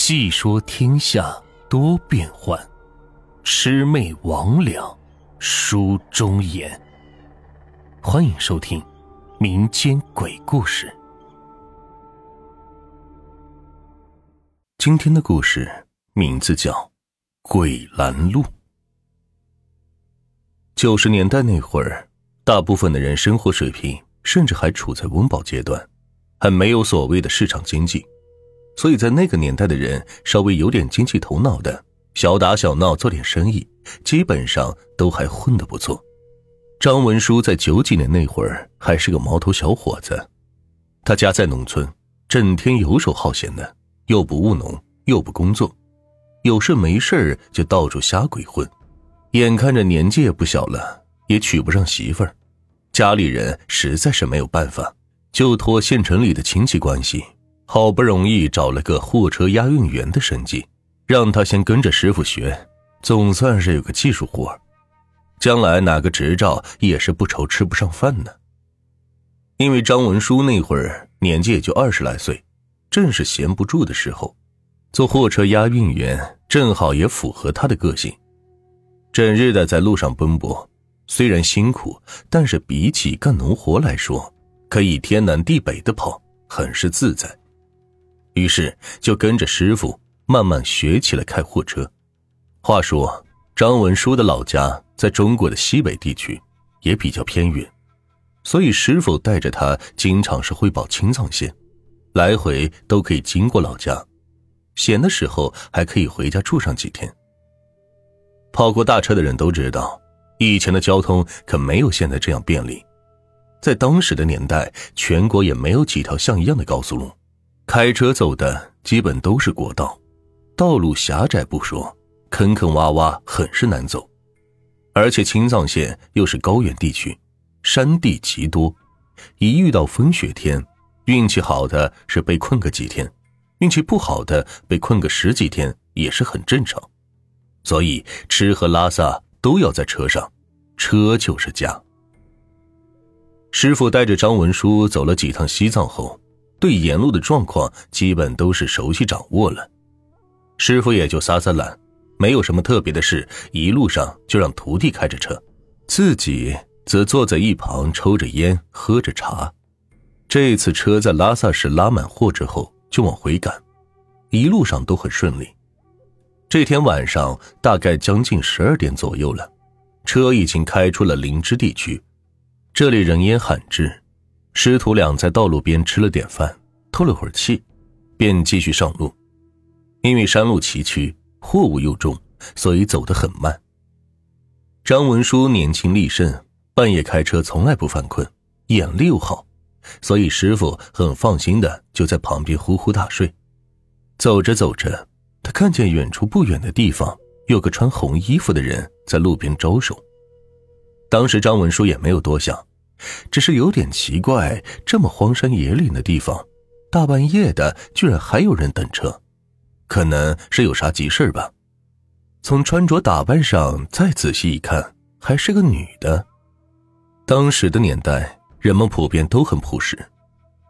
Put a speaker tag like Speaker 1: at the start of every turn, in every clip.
Speaker 1: 细说天下多变幻，魑魅魍魉书中言。欢迎收听民间鬼故事。今天的故事名字叫《鬼拦路》。九十年代那会儿，大部分的人生活水平甚至还处在温饱阶段，还没有所谓的市场经济。所以在那个年代的人，稍微有点经济头脑的，小打小闹做点生意，基本上都还混得不错。张文书在九几年那会儿还是个毛头小伙子，他家在农村，整天游手好闲的，又不务农，又不工作，有事没事就到处瞎鬼混。眼看着年纪也不小了，也娶不上媳妇儿，家里人实在是没有办法，就托县城里的亲戚关系。好不容易找了个货车押运员的生计，让他先跟着师傅学，总算是有个技术活将来拿个执照也是不愁吃不上饭呢。因为张文书那会儿年纪也就二十来岁，正是闲不住的时候，做货车押运员正好也符合他的个性，整日的在路上奔波，虽然辛苦，但是比起干农活来说，可以天南地北的跑，很是自在。于是就跟着师傅慢慢学起了开货车。话说张文书的老家在中国的西北地区，也比较偏远，所以师傅带着他经常是会跑青藏线，来回都可以经过老家，闲的时候还可以回家住上几天。跑过大车的人都知道，以前的交通可没有现在这样便利，在当时的年代，全国也没有几条像样的高速路。开车走的基本都是国道，道路狭窄不说，坑坑洼洼，很是难走。而且青藏线又是高原地区，山地极多，一遇到风雪天，运气好的是被困个几天，运气不好的被困个十几天也是很正常。所以吃喝拉撒都要在车上，车就是家。师傅带着张文书走了几趟西藏后。对沿路的状况基本都是熟悉掌握了，师傅也就撒撒懒，没有什么特别的事，一路上就让徒弟开着车，自己则坐在一旁抽着烟，喝着茶。这次车在拉萨市拉满货之后就往回赶，一路上都很顺利。这天晚上大概将近十二点左右了，车已经开出了林芝地区，这里人烟罕至。师徒俩在道路边吃了点饭，透了会儿气，便继续上路。因为山路崎岖，货物又重，所以走得很慢。张文书年轻力盛，半夜开车从来不犯困，眼力又好，所以师傅很放心的就在旁边呼呼大睡。走着走着，他看见远处不远的地方有个穿红衣服的人在路边招手。当时张文书也没有多想。只是有点奇怪，这么荒山野岭的地方，大半夜的居然还有人等车，可能是有啥急事吧。从穿着打扮上再仔细一看，还是个女的。当时的年代，人们普遍都很朴实，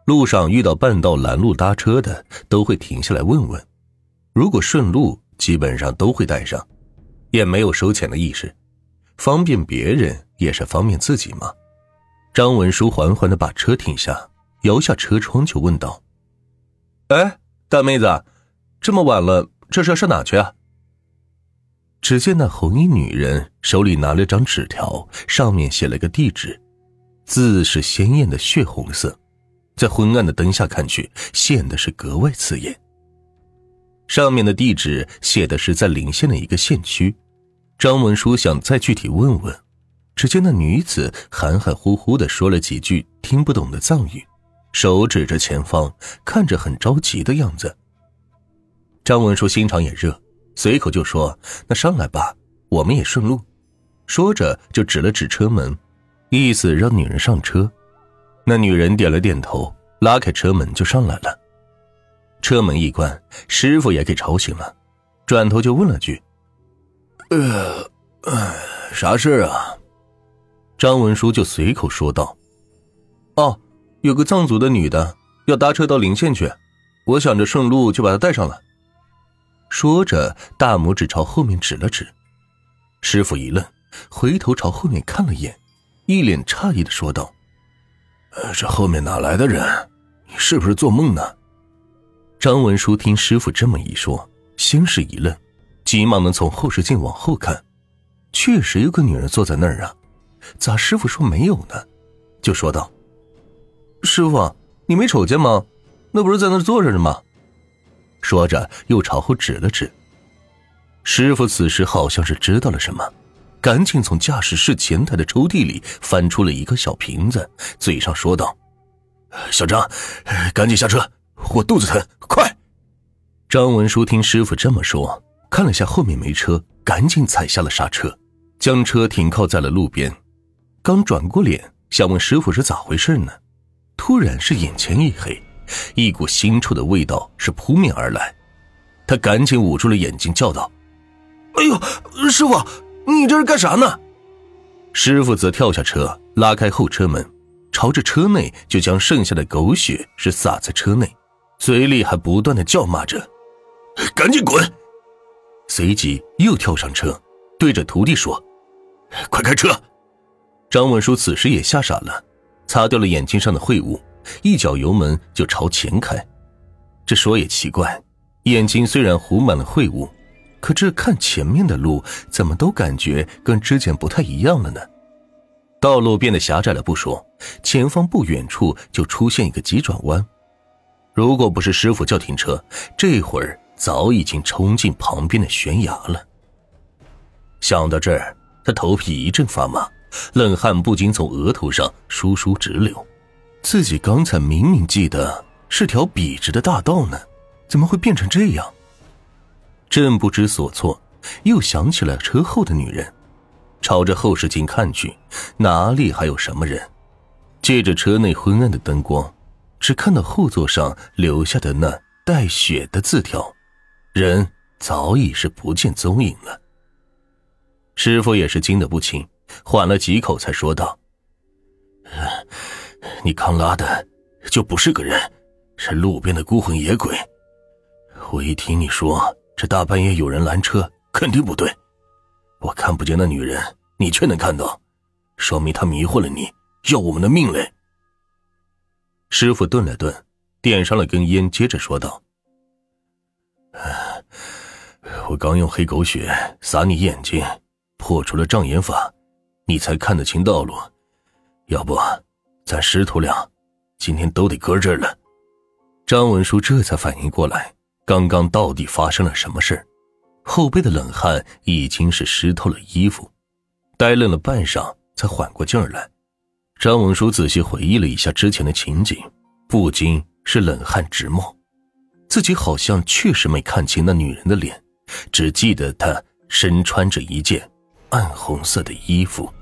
Speaker 1: 路上遇到半道拦路搭车的，都会停下来问问。如果顺路，基本上都会带上，也没有收钱的意识，方便别人也是方便自己嘛。张文书缓缓的把车停下，摇下车窗就问道：“哎，大妹子，这么晚了，这是要上哪去啊？”只见那红衣女人手里拿了张纸条，上面写了个地址，字是鲜艳的血红色，在昏暗的灯下看去，显得是格外刺眼。上面的地址写的是在临县的一个县区，张文书想再具体问问。只见那女子含含糊糊的说了几句听不懂的藏语，手指着前方，看着很着急的样子。张文书心肠也热，随口就说：“那上来吧，我们也顺路。”说着就指了指车门，意思让女人上车。那女人点了点头，拉开车门就上来了。车门一关，师傅也给吵醒了，转头就问了句：“呃，啥事啊？”张文书就随口说道：“哦，有个藏族的女的要搭车到临县去，我想着顺路就把她带上了。”说着，大拇指朝后面指了指。师傅一愣，回头朝后面看了一眼，一脸诧异的说道：“，
Speaker 2: 这后面哪来的人？你是不是做梦呢？”
Speaker 1: 张文书听师傅这么一说，先是一愣，急忙的从后视镜往后看，确实有个女人坐在那儿啊，咋师傅说没有呢？就说道：“师傅，你没瞅见吗？那不是在那坐着呢吗？”说着又朝后指了指。师傅此时好像是知道了什么，赶紧从驾驶室前台的抽屉里翻出了一个小瓶子，嘴上说道：“
Speaker 2: 小张，赶紧下车，我肚子疼，快！”
Speaker 1: 张文书听师傅这么说，看了下后面没车，赶紧踩下了刹车，将车停靠在了路边。刚转过脸想问师傅是咋回事呢，突然是眼前一黑，一股腥臭的味道是扑面而来，他赶紧捂住了眼睛，叫道。
Speaker 2: 哎呦，师傅，你这是干啥呢？
Speaker 1: 师傅则跳下车，拉开后车门，朝着车内就将剩下的狗血是洒在车内，嘴里还不断的叫骂着：“
Speaker 2: 赶紧滚！”
Speaker 1: 随即又跳上车，对着徒弟说：“
Speaker 2: 快开车！”
Speaker 1: 张文书此时也吓傻了，擦掉了眼睛上的秽物，一脚油门就朝前开。这说也奇怪，眼睛虽然糊满了秽物。可这看前面的路，怎么都感觉跟之前不太一样了呢？道路变得狭窄了不说，前方不远处就出现一个急转弯。如果不是师傅叫停车，这会儿早已经冲进旁边的悬崖了。想到这儿，他头皮一阵发麻，冷汗不禁从额头上疏疏直流。自己刚才明明记得是条笔直的大道呢，怎么会变成这样？正不知所措，又想起了车后的女人，朝着后视镜看去，哪里还有什么人？借着车内昏暗的灯光，只看到后座上留下的那带血的字条，人早已是不见踪影了。师傅也是惊得不轻，缓了几口才说道：“
Speaker 2: 你刚拉的，就不是个人，是路边的孤魂野鬼。我一听你说。”这大半夜有人拦车，肯定不对。我看不见那女人，你却能看到，说明她迷惑了你，要我们的命嘞。
Speaker 1: 师傅顿了顿，点上了根烟，接着说道：“
Speaker 2: 我刚用黑狗血撒你眼睛，破除了障眼法，你才看得清道路。要不，咱师徒俩今天都得搁这儿了。”
Speaker 1: 张文书这才反应过来。刚刚到底发生了什么事后背的冷汗已经是湿透了衣服，呆愣了半晌，才缓过劲儿来。张文书仔细回忆了一下之前的情景，不禁是冷汗直冒。自己好像确实没看清那女人的脸，只记得她身穿着一件暗红色的衣服。